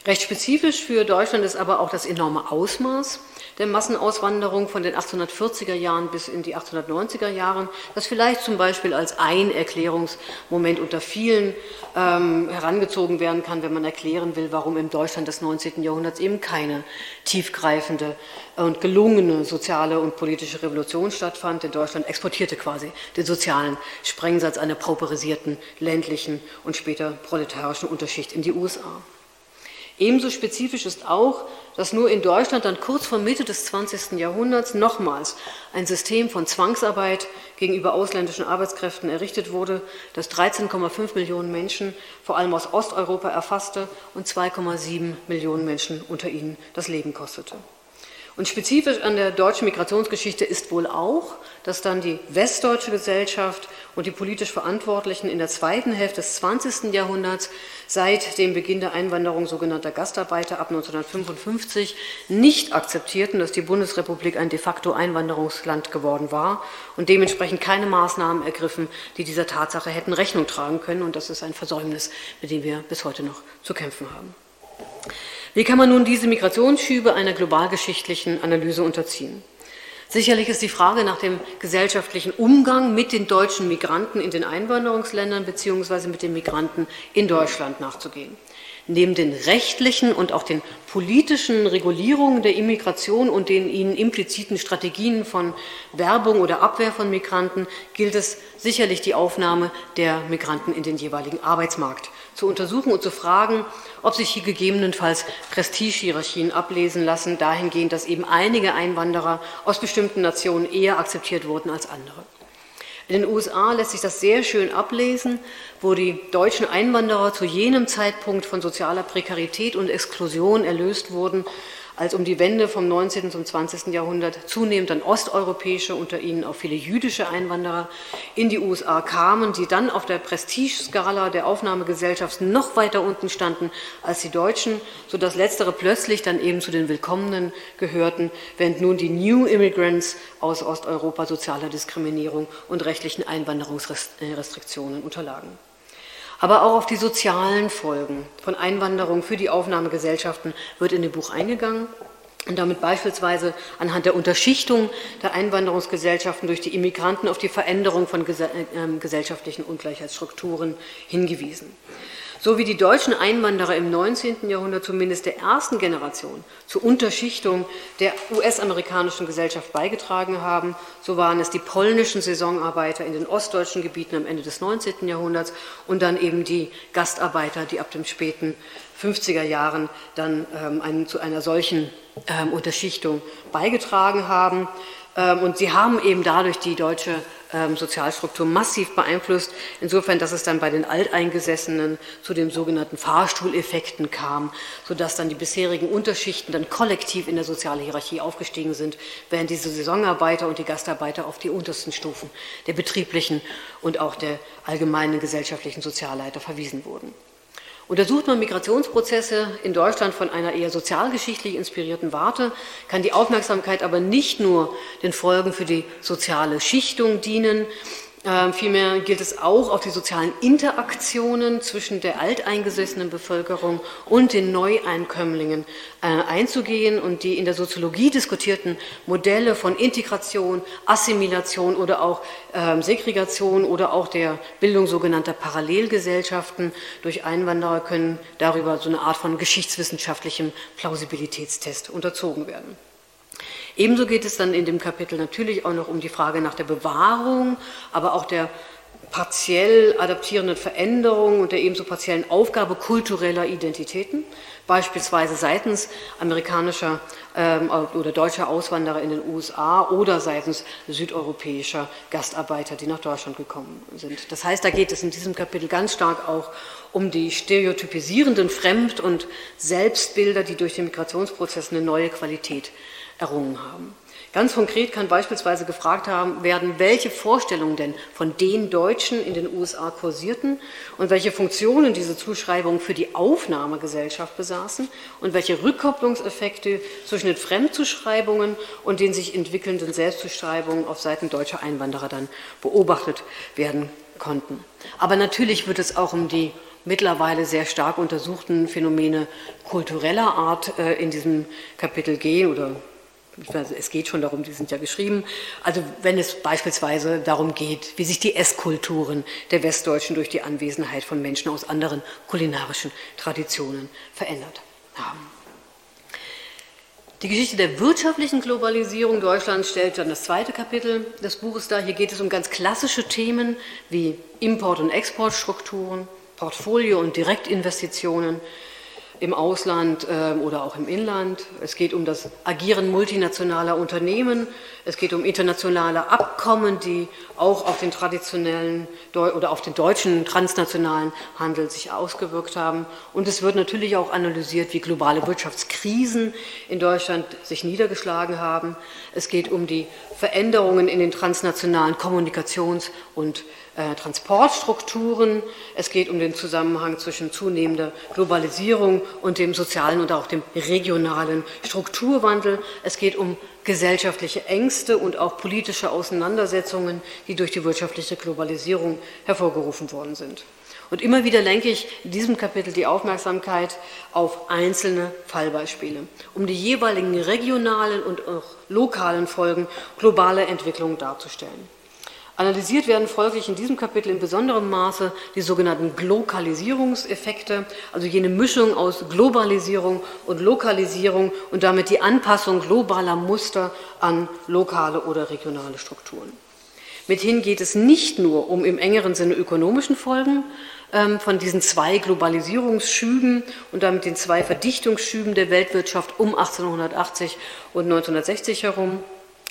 Speaker 1: Recht spezifisch für Deutschland ist aber auch das enorme Ausmaß der Massenauswanderung von den 1840er Jahren bis in die 1890er Jahre, das vielleicht zum Beispiel als ein Erklärungsmoment unter vielen ähm, herangezogen werden kann, wenn man erklären will, warum im Deutschland des 19. Jahrhunderts eben keine tiefgreifende und gelungene soziale und politische Revolution stattfand. Denn Deutschland exportierte quasi den sozialen Sprengsatz einer pauperisierten ländlichen und später proletarischen Unterschicht in die USA. Ebenso spezifisch ist auch, dass nur in Deutschland dann kurz vor Mitte des 20. Jahrhunderts nochmals ein System von Zwangsarbeit gegenüber ausländischen Arbeitskräften errichtet wurde, das 13,5 Millionen Menschen vor allem aus Osteuropa erfasste und 2,7 Millionen Menschen unter ihnen das Leben kostete. Und spezifisch an der deutschen Migrationsgeschichte ist wohl auch, dass dann die westdeutsche Gesellschaft und die politisch Verantwortlichen in der zweiten Hälfte des 20. Jahrhunderts seit dem Beginn der Einwanderung sogenannter Gastarbeiter ab 1955 nicht akzeptierten, dass die Bundesrepublik ein de facto Einwanderungsland geworden war und dementsprechend keine Maßnahmen ergriffen, die dieser Tatsache hätten Rechnung tragen können. Und das ist ein Versäumnis, mit dem wir bis heute noch zu kämpfen haben. Wie kann man nun diese Migrationsschübe einer globalgeschichtlichen Analyse unterziehen? Sicherlich ist die Frage nach dem gesellschaftlichen Umgang mit den deutschen Migranten in den Einwanderungsländern beziehungsweise mit den Migranten in Deutschland nachzugehen. Neben den rechtlichen und auch den politischen Regulierungen der Immigration und den ihnen impliziten Strategien von Werbung oder Abwehr von Migranten gilt es sicherlich die Aufnahme der Migranten in den jeweiligen Arbeitsmarkt zu untersuchen und zu fragen, ob sich hier gegebenenfalls Prestigehierarchien ablesen lassen, dahingehend, dass eben einige Einwanderer aus bestimmten Nationen eher akzeptiert wurden als andere. In den USA lässt sich das sehr schön ablesen, wo die deutschen Einwanderer zu jenem Zeitpunkt von sozialer Prekarität und Exklusion erlöst wurden, als um die Wende vom 19. zum 20. Jahrhundert zunehmend dann osteuropäische, unter ihnen auch viele jüdische Einwanderer in die USA kamen, die dann auf der Prestigeskala der Aufnahmegesellschaft noch weiter unten standen als die Deutschen, sodass letztere plötzlich dann eben zu den Willkommenen gehörten, während nun die New Immigrants aus Osteuropa sozialer Diskriminierung und rechtlichen Einwanderungsrestriktionen unterlagen aber auch auf die sozialen Folgen von Einwanderung für die Aufnahmegesellschaften wird in dem Buch eingegangen und damit beispielsweise anhand der Unterschichtung der Einwanderungsgesellschaften durch die Immigranten auf die Veränderung von ähm, gesellschaftlichen Ungleichheitsstrukturen hingewiesen. So wie die deutschen Einwanderer im 19. Jahrhundert zumindest der ersten Generation zur Unterschichtung der US-amerikanischen Gesellschaft beigetragen haben, so waren es die polnischen Saisonarbeiter in den ostdeutschen Gebieten am Ende des 19. Jahrhunderts und dann eben die Gastarbeiter, die ab dem späten 50er Jahren dann ähm, einen, zu einer solchen ähm, Unterschichtung beigetragen haben. Ähm, und sie haben eben dadurch die deutsche ähm, Sozialstruktur massiv beeinflusst, insofern, dass es dann bei den Alteingesessenen zu den sogenannten Fahrstuhleffekten kam, sodass dann die bisherigen Unterschichten dann kollektiv in der sozialen Hierarchie aufgestiegen sind, während diese Saisonarbeiter und die Gastarbeiter auf die untersten Stufen der betrieblichen und auch der allgemeinen gesellschaftlichen Sozialleiter verwiesen wurden. Untersucht man Migrationsprozesse in Deutschland von einer eher sozialgeschichtlich inspirierten Warte, kann die Aufmerksamkeit aber nicht nur den Folgen für die soziale Schichtung dienen, ähm, vielmehr gilt es auch, auf die sozialen Interaktionen zwischen der alteingesessenen Bevölkerung und den Neueinkömmlingen äh, einzugehen und die in der Soziologie diskutierten Modelle von Integration, Assimilation oder auch äh, Segregation oder auch der Bildung sogenannter Parallelgesellschaften durch Einwanderer können darüber so eine Art von geschichtswissenschaftlichem Plausibilitätstest unterzogen werden. Ebenso geht es dann in dem Kapitel natürlich auch noch um die Frage nach der Bewahrung, aber auch der partiell adaptierenden Veränderung und der ebenso partiellen Aufgabe kultureller Identitäten, beispielsweise seitens amerikanischer ähm, oder deutscher Auswanderer in den USA oder seitens südeuropäischer Gastarbeiter, die nach Deutschland gekommen sind. Das heißt, da geht es in diesem Kapitel ganz stark auch um die stereotypisierenden Fremd- und Selbstbilder, die durch den Migrationsprozess eine neue Qualität errungen haben. Ganz konkret kann beispielsweise gefragt haben, werden, welche Vorstellungen denn von den Deutschen in den USA kursierten und welche Funktionen diese Zuschreibungen für die Aufnahmegesellschaft besaßen und welche Rückkopplungseffekte zwischen den Fremdzuschreibungen und den sich entwickelnden Selbstzuschreibungen auf Seiten deutscher Einwanderer dann beobachtet werden konnten. Aber natürlich wird es auch um die mittlerweile sehr stark untersuchten Phänomene kultureller Art äh, in diesem Kapitel gehen oder es geht schon darum, die sind ja geschrieben. Also wenn es beispielsweise darum geht, wie sich die Esskulturen der Westdeutschen durch die Anwesenheit von Menschen aus anderen kulinarischen Traditionen verändert haben. Die Geschichte der wirtschaftlichen Globalisierung Deutschlands stellt dann das zweite Kapitel des Buches dar. Hier geht es um ganz klassische Themen wie Import- und Exportstrukturen, Portfolio- und Direktinvestitionen, im Ausland äh, oder auch im Inland. Es geht um das Agieren multinationaler Unternehmen. Es geht um internationale Abkommen, die auch auf den traditionellen oder auf den deutschen transnationalen Handel sich ausgewirkt haben. Und es wird natürlich auch analysiert, wie globale Wirtschaftskrisen in Deutschland sich niedergeschlagen haben. Es geht um die Veränderungen in den transnationalen Kommunikations- und Transportstrukturen. Es geht um den Zusammenhang zwischen zunehmender Globalisierung und dem sozialen und auch dem regionalen Strukturwandel. Es geht um gesellschaftliche Ängste und auch politische Auseinandersetzungen, die durch die wirtschaftliche Globalisierung hervorgerufen worden sind. Und immer wieder lenke ich in diesem Kapitel die Aufmerksamkeit auf einzelne Fallbeispiele, um die jeweiligen regionalen und auch lokalen Folgen globaler Entwicklungen darzustellen. Analysiert werden folglich in diesem Kapitel in besonderem Maße die sogenannten Glokalisierungseffekte, also jene Mischung aus Globalisierung und Lokalisierung und damit die Anpassung globaler Muster an lokale oder regionale Strukturen. Mithin geht es nicht nur um im engeren Sinne ökonomischen Folgen ähm, von diesen zwei Globalisierungsschüben und damit den zwei Verdichtungsschüben der Weltwirtschaft um 1880 und 1960 herum,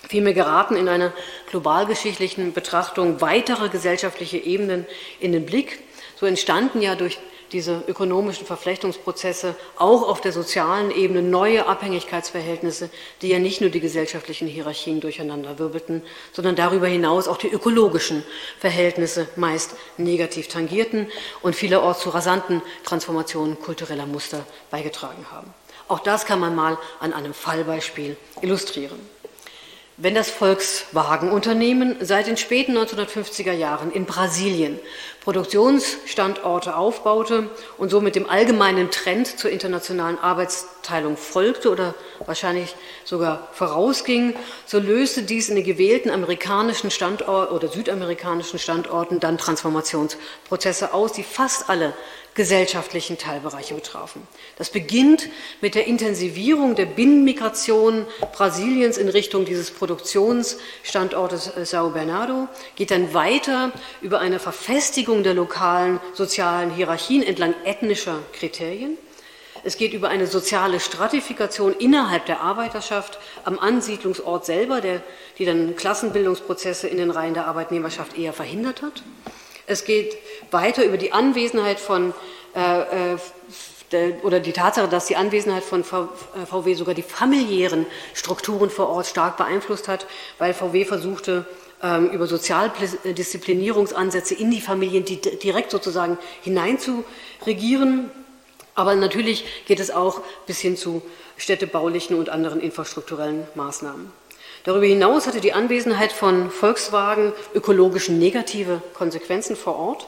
Speaker 1: Vielmehr geraten in einer globalgeschichtlichen Betrachtung weitere gesellschaftliche Ebenen in den Blick. So entstanden ja durch diese ökonomischen Verflechtungsprozesse auch auf der sozialen Ebene neue Abhängigkeitsverhältnisse, die ja nicht nur die gesellschaftlichen Hierarchien durcheinander wirbelten, sondern darüber hinaus auch die ökologischen Verhältnisse meist negativ tangierten und vielerorts zu rasanten Transformationen kultureller Muster beigetragen haben. Auch das kann man mal an einem Fallbeispiel illustrieren. Wenn das Volkswagen-Unternehmen seit den späten 1950er Jahren in Brasilien Produktionsstandorte aufbaute und somit dem allgemeinen Trend zur internationalen Arbeitsteilung folgte oder wahrscheinlich sogar vorausging, so löste dies in den gewählten amerikanischen Standorten oder südamerikanischen Standorten dann Transformationsprozesse aus, die fast alle gesellschaftlichen Teilbereiche betrafen. Das beginnt mit der Intensivierung der Binnenmigration Brasiliens in Richtung dieses Produktionsstandortes äh, Sao Bernardo, geht dann weiter über eine Verfestigung der lokalen sozialen Hierarchien entlang ethnischer Kriterien. Es geht über eine soziale Stratifikation innerhalb der Arbeiterschaft am Ansiedlungsort selber, der, die dann Klassenbildungsprozesse in den Reihen der Arbeitnehmerschaft eher verhindert hat. Es geht weiter über die Anwesenheit von äh, äh, oder die Tatsache, dass die Anwesenheit von VW äh, sogar die familiären Strukturen vor Ort stark beeinflusst hat, weil VW versuchte, ähm, über Sozialdisziplinierungsansätze in die Familien direkt sozusagen hineinzuregieren. Aber natürlich geht es auch bis hin zu städtebaulichen und anderen infrastrukturellen Maßnahmen. Darüber hinaus hatte die Anwesenheit von Volkswagen ökologisch negative Konsequenzen vor Ort.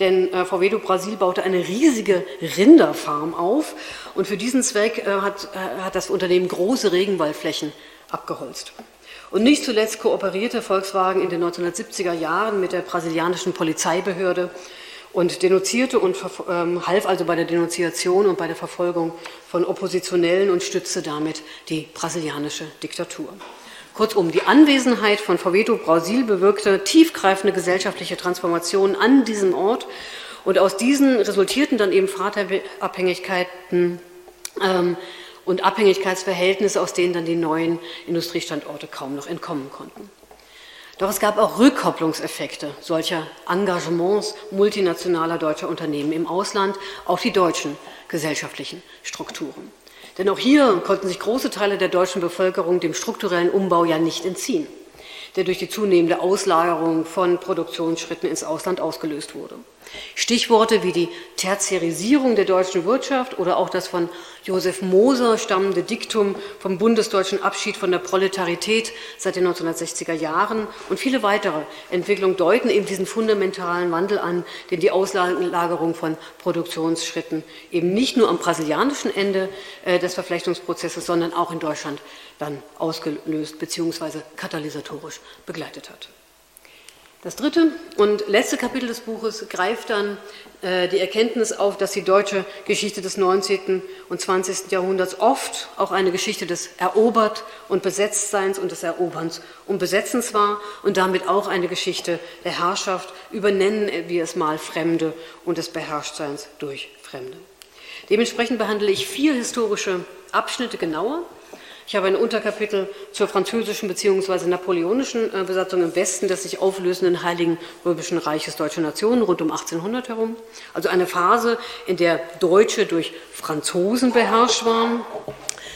Speaker 1: Denn äh, VW do Brasil baute eine riesige Rinderfarm auf und für diesen Zweck äh, hat, äh, hat das Unternehmen große Regenwaldflächen abgeholzt. Und nicht zuletzt kooperierte Volkswagen in den 1970er Jahren mit der brasilianischen Polizeibehörde und denunzierte und ähm, half also bei der Denunziation und bei der Verfolgung von Oppositionellen und stützte damit die brasilianische Diktatur. Kurzum, die Anwesenheit von Faveto Brasil bewirkte tiefgreifende gesellschaftliche Transformationen an diesem Ort und aus diesen resultierten dann eben Vaterabhängigkeiten ähm, und Abhängigkeitsverhältnisse, aus denen dann die neuen Industriestandorte kaum noch entkommen konnten. Doch es gab auch Rückkopplungseffekte solcher Engagements multinationaler deutscher Unternehmen im Ausland auf die deutschen gesellschaftlichen Strukturen. Denn auch hier konnten sich große Teile der deutschen Bevölkerung dem strukturellen Umbau ja nicht entziehen, der durch die zunehmende Auslagerung von Produktionsschritten ins Ausland ausgelöst wurde. Stichworte wie die Tertiarisierung der deutschen Wirtschaft oder auch das von Josef Moser stammende Diktum vom bundesdeutschen Abschied von der Proletarität seit den 1960er Jahren und viele weitere Entwicklungen deuten eben diesen fundamentalen Wandel an, den die Auslagerung von Produktionsschritten eben nicht nur am brasilianischen Ende äh, des Verflechtungsprozesses, sondern auch in Deutschland dann ausgelöst bzw. katalysatorisch begleitet hat. Das dritte und letzte Kapitel des Buches greift dann äh, die Erkenntnis auf, dass die deutsche Geschichte des 19. und 20. Jahrhunderts oft auch eine Geschichte des Erobert- und Besetztseins und des Eroberns und Besetzens war und damit auch eine Geschichte der Herrschaft über, nennen wir es mal, Fremde und des Beherrschtseins durch Fremde. Dementsprechend behandle ich vier historische Abschnitte genauer ich habe ein Unterkapitel zur französischen bzw. napoleonischen äh, Besatzung im Westen des sich auflösenden Heiligen Römischen Reiches Deutscher Nationen rund um 1800 herum. Also eine Phase, in der Deutsche durch Franzosen beherrscht waren.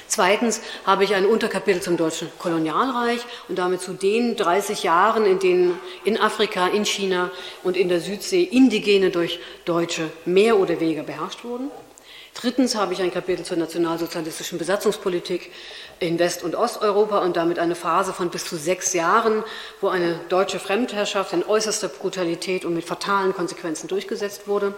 Speaker 1: Zweitens habe ich ein Unterkapitel zum deutschen Kolonialreich und damit zu den 30 Jahren, in denen in Afrika, in China und in der Südsee Indigene durch Deutsche mehr oder weniger beherrscht wurden. Drittens habe ich ein Kapitel zur nationalsozialistischen Besatzungspolitik in West- und Osteuropa und damit eine Phase von bis zu sechs Jahren, wo eine deutsche Fremdherrschaft in äußerster Brutalität und mit fatalen Konsequenzen durchgesetzt wurde.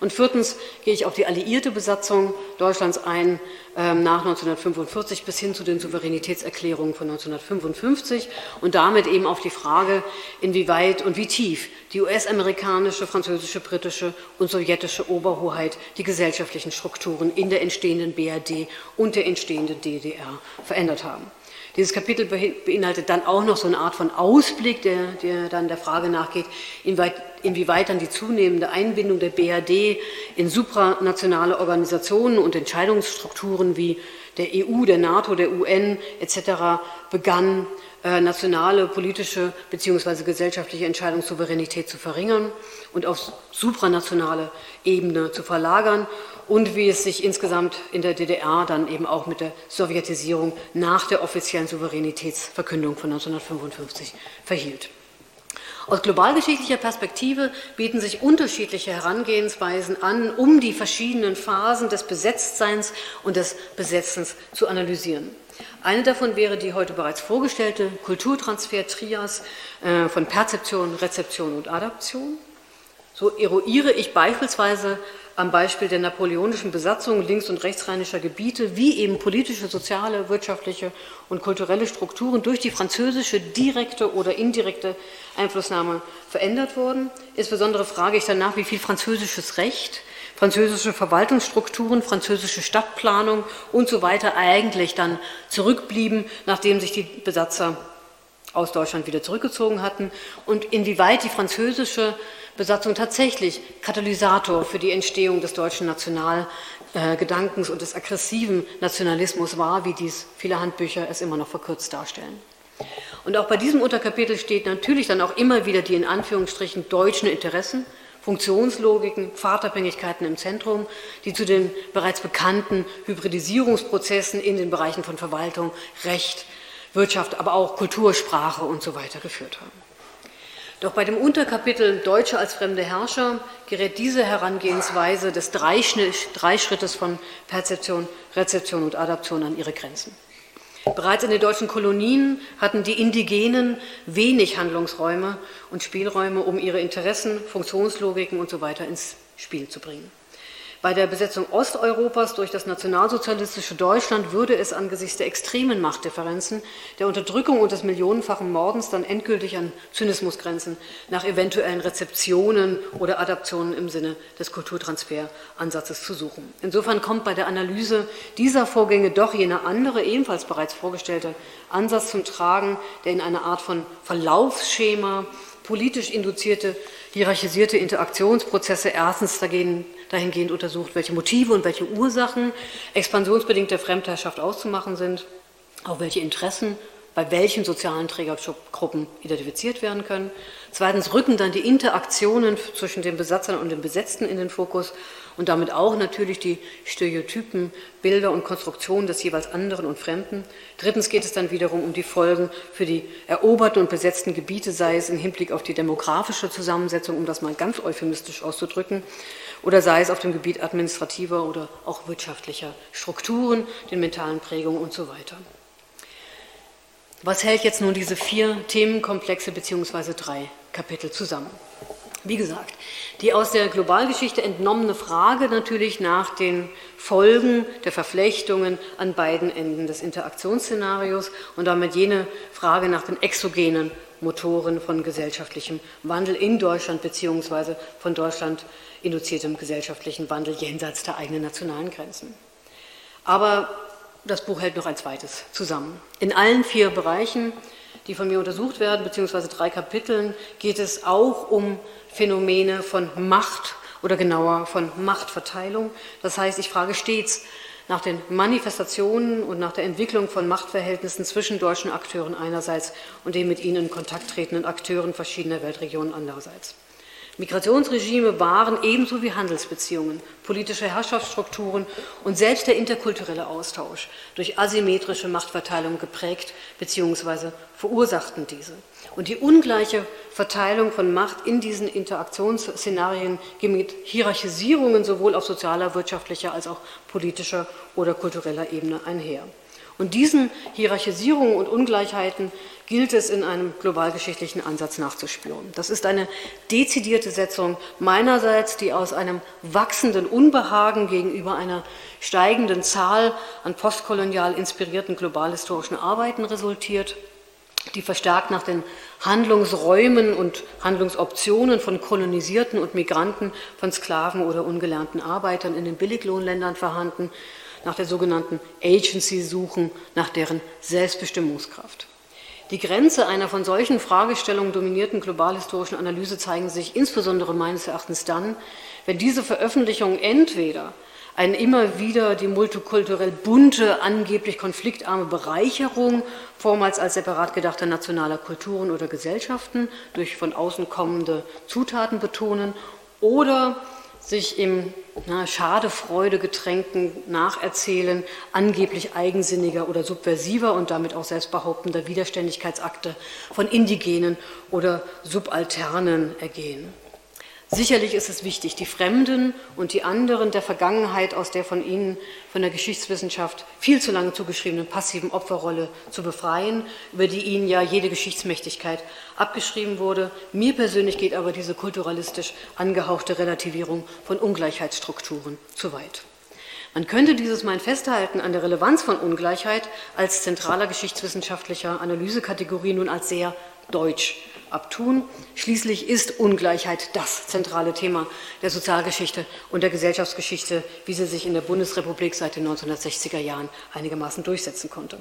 Speaker 1: Und viertens gehe ich auf die alliierte Besatzung Deutschlands ein ähm, nach 1945 bis hin zu den Souveränitätserklärungen von 1955 und damit eben auf die Frage, inwieweit und wie tief die US-amerikanische, französische, britische und sowjetische Oberhoheit die gesellschaftlichen Strukturen in der entstehenden BRD und der entstehenden DDR verändert haben. Dieses Kapitel beinhaltet dann auch noch so eine Art von Ausblick, der, der dann der Frage nachgeht, inwieweit, inwieweit dann die zunehmende Einbindung der BRD in supranationale Organisationen und Entscheidungsstrukturen wie der EU, der NATO, der UN etc. begann, äh, nationale politische bzw. gesellschaftliche Entscheidungssouveränität zu verringern und auf supranationale Ebene zu verlagern und wie es sich insgesamt in der DDR dann eben auch mit der Sowjetisierung nach der offiziellen Souveränitätsverkündung von 1955 verhielt. Aus globalgeschichtlicher Perspektive bieten sich unterschiedliche Herangehensweisen an, um die verschiedenen Phasen des Besetztseins und des Besetzens zu analysieren. Eine davon wäre die heute bereits vorgestellte Kulturtransfer-Trias äh, von Perzeption, Rezeption und Adaption. So eruiere ich beispielsweise am Beispiel der napoleonischen Besatzung links- und rechtsrheinischer Gebiete, wie eben politische, soziale, wirtschaftliche und kulturelle Strukturen durch die französische direkte oder indirekte Einflussnahme verändert wurden. Insbesondere frage ich danach, wie viel französisches Recht französische Verwaltungsstrukturen, französische Stadtplanung und so weiter eigentlich dann zurückblieben, nachdem sich die Besatzer aus Deutschland wieder zurückgezogen hatten und inwieweit die französische Besatzung tatsächlich Katalysator für die Entstehung des deutschen Nationalgedankens und des aggressiven Nationalismus war, wie dies viele Handbücher es immer noch verkürzt darstellen. Und auch bei diesem Unterkapitel steht natürlich dann auch immer wieder die in Anführungsstrichen deutschen Interessen, Funktionslogiken, Pfadabhängigkeiten im Zentrum, die zu den bereits bekannten Hybridisierungsprozessen in den Bereichen von Verwaltung, Recht, Wirtschaft, aber auch Kultur, Sprache und so weiter geführt haben. Doch bei dem Unterkapitel Deutsche als fremde Herrscher gerät diese Herangehensweise des Dreischrittes von Perzeption, Rezeption und Adaption an ihre Grenzen. Bereits in den deutschen Kolonien hatten die Indigenen wenig Handlungsräume und Spielräume, um ihre Interessen, Funktionslogiken usw. So ins Spiel zu bringen. Bei der Besetzung Osteuropas durch das nationalsozialistische Deutschland würde es angesichts der extremen Machtdifferenzen, der Unterdrückung und des millionenfachen Mordens dann endgültig an Zynismusgrenzen nach eventuellen Rezeptionen oder Adaptionen im Sinne des Kulturtransferansatzes zu suchen. Insofern kommt bei der Analyse dieser Vorgänge doch jener andere, ebenfalls bereits vorgestellte Ansatz zum Tragen, der in einer Art von Verlaufsschema politisch induzierte, hierarchisierte Interaktionsprozesse erstens dagegen dahingehend untersucht, welche Motive und welche Ursachen expansionsbedingter Fremdherrschaft auszumachen sind, auch welche Interessen bei welchen sozialen Trägergruppen identifiziert werden können. Zweitens rücken dann die Interaktionen zwischen den Besatzern und den Besetzten in den Fokus und damit auch natürlich die Stereotypen, Bilder und Konstruktionen des jeweils anderen und Fremden. Drittens geht es dann wiederum um die Folgen für die eroberten und besetzten Gebiete, sei es im Hinblick auf die demografische Zusammensetzung, um das mal ganz euphemistisch auszudrücken, oder sei es auf dem Gebiet administrativer oder auch wirtschaftlicher Strukturen, den mentalen Prägungen und so weiter. Was hält jetzt nun diese vier Themenkomplexe bzw. drei Kapitel zusammen? Wie gesagt, die aus der Globalgeschichte entnommene Frage natürlich nach den Folgen der Verflechtungen an beiden Enden des Interaktionsszenarios und damit jene Frage nach den exogenen Motoren von gesellschaftlichem Wandel in Deutschland bzw. von Deutschland induziertem gesellschaftlichen Wandel jenseits der eigenen nationalen Grenzen. Aber das Buch hält noch ein zweites zusammen. In allen vier Bereichen, die von mir untersucht werden, beziehungsweise drei Kapiteln, geht es auch um Phänomene von Macht oder genauer von Machtverteilung. Das heißt, ich frage stets nach den Manifestationen und nach der Entwicklung von Machtverhältnissen zwischen deutschen Akteuren einerseits und den mit ihnen in Kontakt tretenden Akteuren verschiedener Weltregionen andererseits. Migrationsregime waren ebenso wie Handelsbeziehungen, politische Herrschaftsstrukturen und selbst der interkulturelle Austausch durch asymmetrische Machtverteilung geprägt bzw. verursachten diese. Und die ungleiche Verteilung von Macht in diesen Interaktionsszenarien geht mit Hierarchisierungen sowohl auf sozialer, wirtschaftlicher als auch politischer oder kultureller Ebene einher. Und diesen Hierarchisierungen und Ungleichheiten gilt es in einem globalgeschichtlichen Ansatz nachzuspüren. Das ist eine dezidierte Setzung meinerseits, die aus einem wachsenden Unbehagen gegenüber einer steigenden Zahl an postkolonial inspirierten globalhistorischen Arbeiten resultiert, die verstärkt nach den Handlungsräumen und Handlungsoptionen von Kolonisierten und Migranten, von Sklaven oder ungelernten Arbeitern in den Billiglohnländern vorhanden nach der sogenannten Agency suchen, nach deren Selbstbestimmungskraft. Die Grenze einer von solchen Fragestellungen dominierten globalhistorischen Analyse zeigen sich insbesondere meines Erachtens dann, wenn diese Veröffentlichungen entweder eine immer wieder die multikulturell bunte, angeblich konfliktarme Bereicherung vormals als separat gedachter nationaler Kulturen oder Gesellschaften durch von außen kommende Zutaten betonen oder sich im na, Schadefreude getränkten Nacherzählen angeblich eigensinniger oder subversiver und damit auch selbstbehauptender Widerständigkeitsakte von Indigenen oder Subalternen ergehen. Sicherlich ist es wichtig, die Fremden und die anderen der Vergangenheit aus der von ihnen, von der Geschichtswissenschaft viel zu lange zugeschriebenen passiven Opferrolle zu befreien, über die ihnen ja jede Geschichtsmächtigkeit abgeschrieben wurde. Mir persönlich geht aber diese kulturalistisch angehauchte Relativierung von Ungleichheitsstrukturen zu weit. Man könnte dieses mein Festhalten an der Relevanz von Ungleichheit als zentraler geschichtswissenschaftlicher Analysekategorie nun als sehr Deutsch abtun. Schließlich ist Ungleichheit das zentrale Thema der Sozialgeschichte und der Gesellschaftsgeschichte, wie sie sich in der Bundesrepublik seit den 1960er Jahren einigermaßen durchsetzen konnte.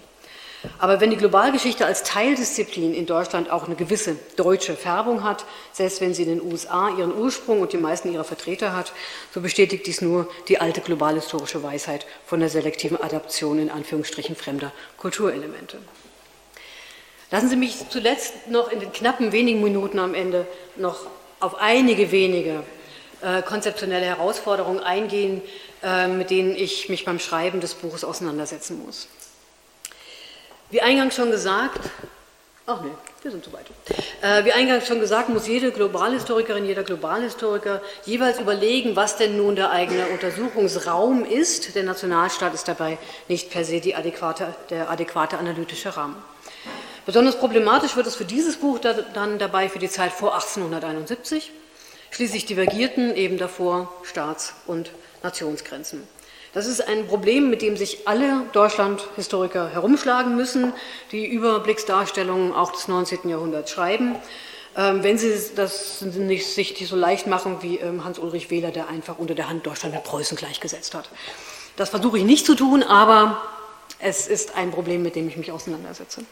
Speaker 1: Aber wenn die Globalgeschichte als Teildisziplin in Deutschland auch eine gewisse deutsche Färbung hat, selbst wenn sie in den USA ihren Ursprung und die meisten ihrer Vertreter hat, so bestätigt dies nur die alte globalhistorische Weisheit von der selektiven Adaption in Anführungsstrichen fremder Kulturelemente. Lassen Sie mich zuletzt noch in den knappen wenigen Minuten am Ende noch auf einige wenige äh, konzeptionelle Herausforderungen eingehen, äh, mit denen ich mich beim Schreiben des Buches auseinandersetzen muss. Wie eingangs schon gesagt, ach nee, wir sind zu weit. Äh, wie eingangs schon gesagt, muss jede Globalhistorikerin, jeder Globalhistoriker jeweils überlegen, was denn nun der eigene Untersuchungsraum ist. Der Nationalstaat ist dabei nicht per se adäquate, der adäquate analytische Rahmen. Besonders problematisch wird es für dieses Buch dann dabei für die Zeit vor 1871. Schließlich divergierten eben davor Staats- und Nationsgrenzen. Das ist ein Problem, mit dem sich alle Deutschlandhistoriker herumschlagen müssen, die Überblicksdarstellungen auch des 19. Jahrhunderts schreiben. Ähm, wenn sie das nicht, sich so leicht machen wie ähm, Hans-Ulrich Wähler, der einfach unter der Hand Deutschland mit Preußen gleichgesetzt hat. Das versuche ich nicht zu tun, aber es ist ein Problem, mit dem ich mich auseinandersetze.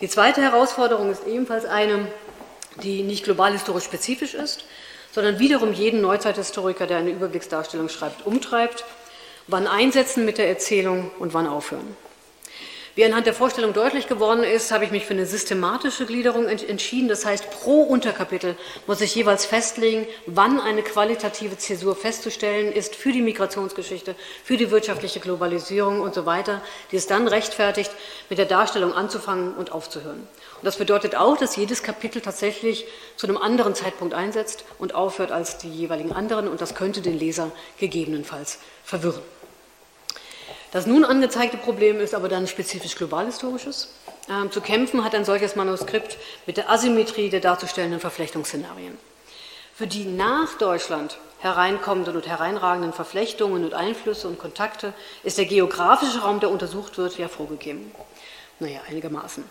Speaker 1: Die zweite Herausforderung ist ebenfalls eine, die nicht global historisch spezifisch ist, sondern wiederum jeden Neuzeithistoriker, der eine Überblicksdarstellung schreibt, umtreibt. Wann einsetzen mit der Erzählung und wann aufhören? Wie anhand der Vorstellung deutlich geworden ist, habe ich mich für eine systematische Gliederung entschieden. Das heißt, pro Unterkapitel muss ich jeweils festlegen, wann eine qualitative Zäsur festzustellen ist für die Migrationsgeschichte, für die wirtschaftliche Globalisierung und so weiter, die es dann rechtfertigt, mit der Darstellung anzufangen und aufzuhören. Und das bedeutet auch, dass jedes Kapitel tatsächlich zu einem anderen Zeitpunkt einsetzt und aufhört als die jeweiligen anderen. Und das könnte den Leser gegebenenfalls verwirren. Das nun angezeigte Problem ist aber dann spezifisch globalhistorisches. Ähm, zu kämpfen hat ein solches Manuskript mit der Asymmetrie der darzustellenden Verflechtungsszenarien. Für die nach Deutschland hereinkommenden und hereinragenden Verflechtungen und Einflüsse und Kontakte ist der geografische Raum, der untersucht wird, ja vorgegeben. Naja, einigermaßen.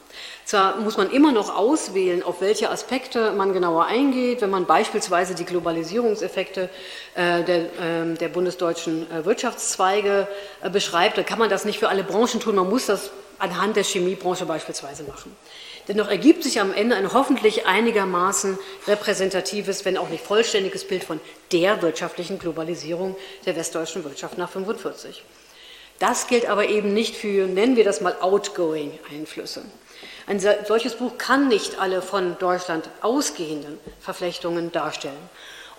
Speaker 1: Zwar muss man immer noch auswählen, auf welche Aspekte man genauer eingeht, wenn man beispielsweise die Globalisierungseffekte äh, der, äh, der, bundesdeutschen äh, Wirtschaftszweige äh, beschreibt, dann kann man das nicht für alle Branchen tun, man muss das anhand der Chemiebranche beispielsweise machen. Dennoch ergibt sich am Ende ein hoffentlich einigermaßen repräsentatives, wenn auch nicht vollständiges Bild von der wirtschaftlichen Globalisierung der westdeutschen Wirtschaft nach 1945. Das gilt aber eben nicht für, nennen wir das mal, outgoing Einflüsse. Ein solches Buch kann nicht alle von Deutschland ausgehenden Verflechtungen darstellen.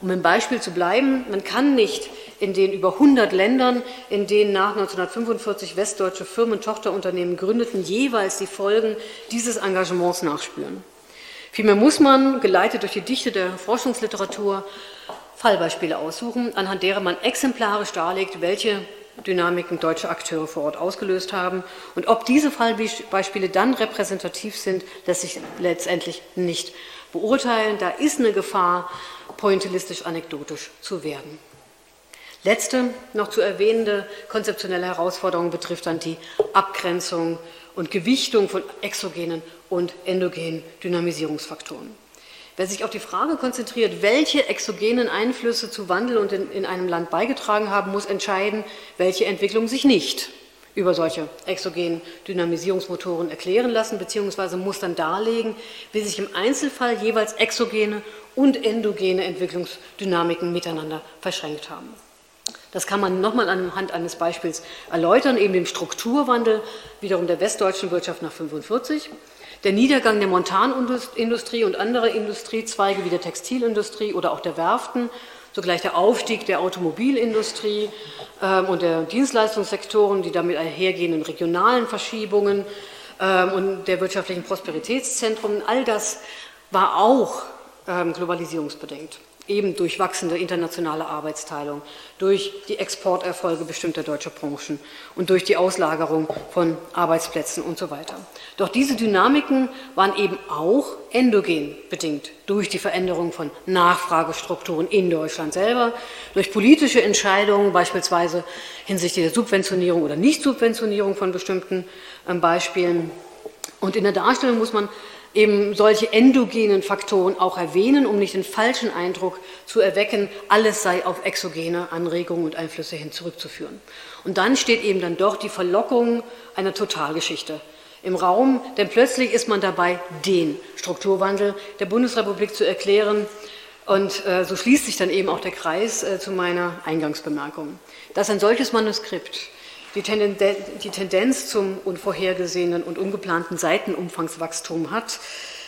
Speaker 1: Um im Beispiel zu bleiben, man kann nicht in den über 100 Ländern, in denen nach 1945 westdeutsche Firmen Tochterunternehmen gründeten, jeweils die Folgen dieses Engagements nachspüren. Vielmehr muss man, geleitet durch die Dichte der Forschungsliteratur, Fallbeispiele aussuchen, anhand derer man exemplarisch darlegt, welche Dynamiken deutsche Akteure vor Ort ausgelöst haben. Und ob diese Fallbeispiele dann repräsentativ sind, lässt sich letztendlich nicht beurteilen. Da ist eine Gefahr, pointillistisch-anekdotisch zu werden. Letzte noch zu erwähnende konzeptionelle Herausforderung betrifft dann die Abgrenzung und Gewichtung von exogenen und endogenen Dynamisierungsfaktoren. Wer sich auf die Frage konzentriert, welche exogenen Einflüsse zu Wandel und in, in einem Land beigetragen haben, muss entscheiden, welche Entwicklungen sich nicht über solche exogenen Dynamisierungsmotoren erklären lassen, beziehungsweise muss dann darlegen, wie sich im Einzelfall jeweils exogene und endogene Entwicklungsdynamiken miteinander verschränkt haben. Das kann man nochmal anhand eines Beispiels erläutern, eben dem Strukturwandel wiederum der westdeutschen Wirtschaft nach 1945 der Niedergang der Montanindustrie und anderer Industriezweige wie der Textilindustrie oder auch der Werften, zugleich der Aufstieg der Automobilindustrie ähm, und der Dienstleistungssektoren, die damit einhergehenden regionalen Verschiebungen ähm, und der wirtschaftlichen Prosperitätszentren, all das war auch ähm, globalisierungsbedingt eben durch wachsende internationale Arbeitsteilung, durch die Exporterfolge bestimmter deutscher Branchen und durch die Auslagerung von Arbeitsplätzen und so weiter. Doch diese Dynamiken waren eben auch endogen bedingt durch die Veränderung von Nachfragestrukturen in Deutschland selber, durch politische Entscheidungen, beispielsweise hinsichtlich der Subventionierung oder Nicht-Subventionierung von bestimmten ähm, Beispielen. Und in der Darstellung muss man eben solche endogenen Faktoren auch erwähnen, um nicht den falschen Eindruck zu erwecken, alles sei auf exogene Anregungen und Einflüsse hin zurückzuführen. Und dann steht eben dann doch die Verlockung einer Totalgeschichte im Raum, denn plötzlich ist man dabei, den Strukturwandel der Bundesrepublik zu erklären. Und äh, so schließt sich dann eben auch der Kreis äh, zu meiner Eingangsbemerkung. Dass ein solches Manuskript die Tendenz zum unvorhergesehenen und ungeplanten Seitenumfangswachstum hat,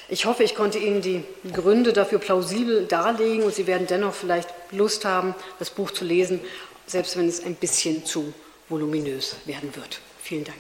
Speaker 1: ich hoffe, ich konnte Ihnen die Gründe dafür plausibel darlegen und Sie werden dennoch vielleicht Lust haben, das Buch zu lesen, selbst wenn es ein bisschen zu voluminös werden wird. Vielen Dank.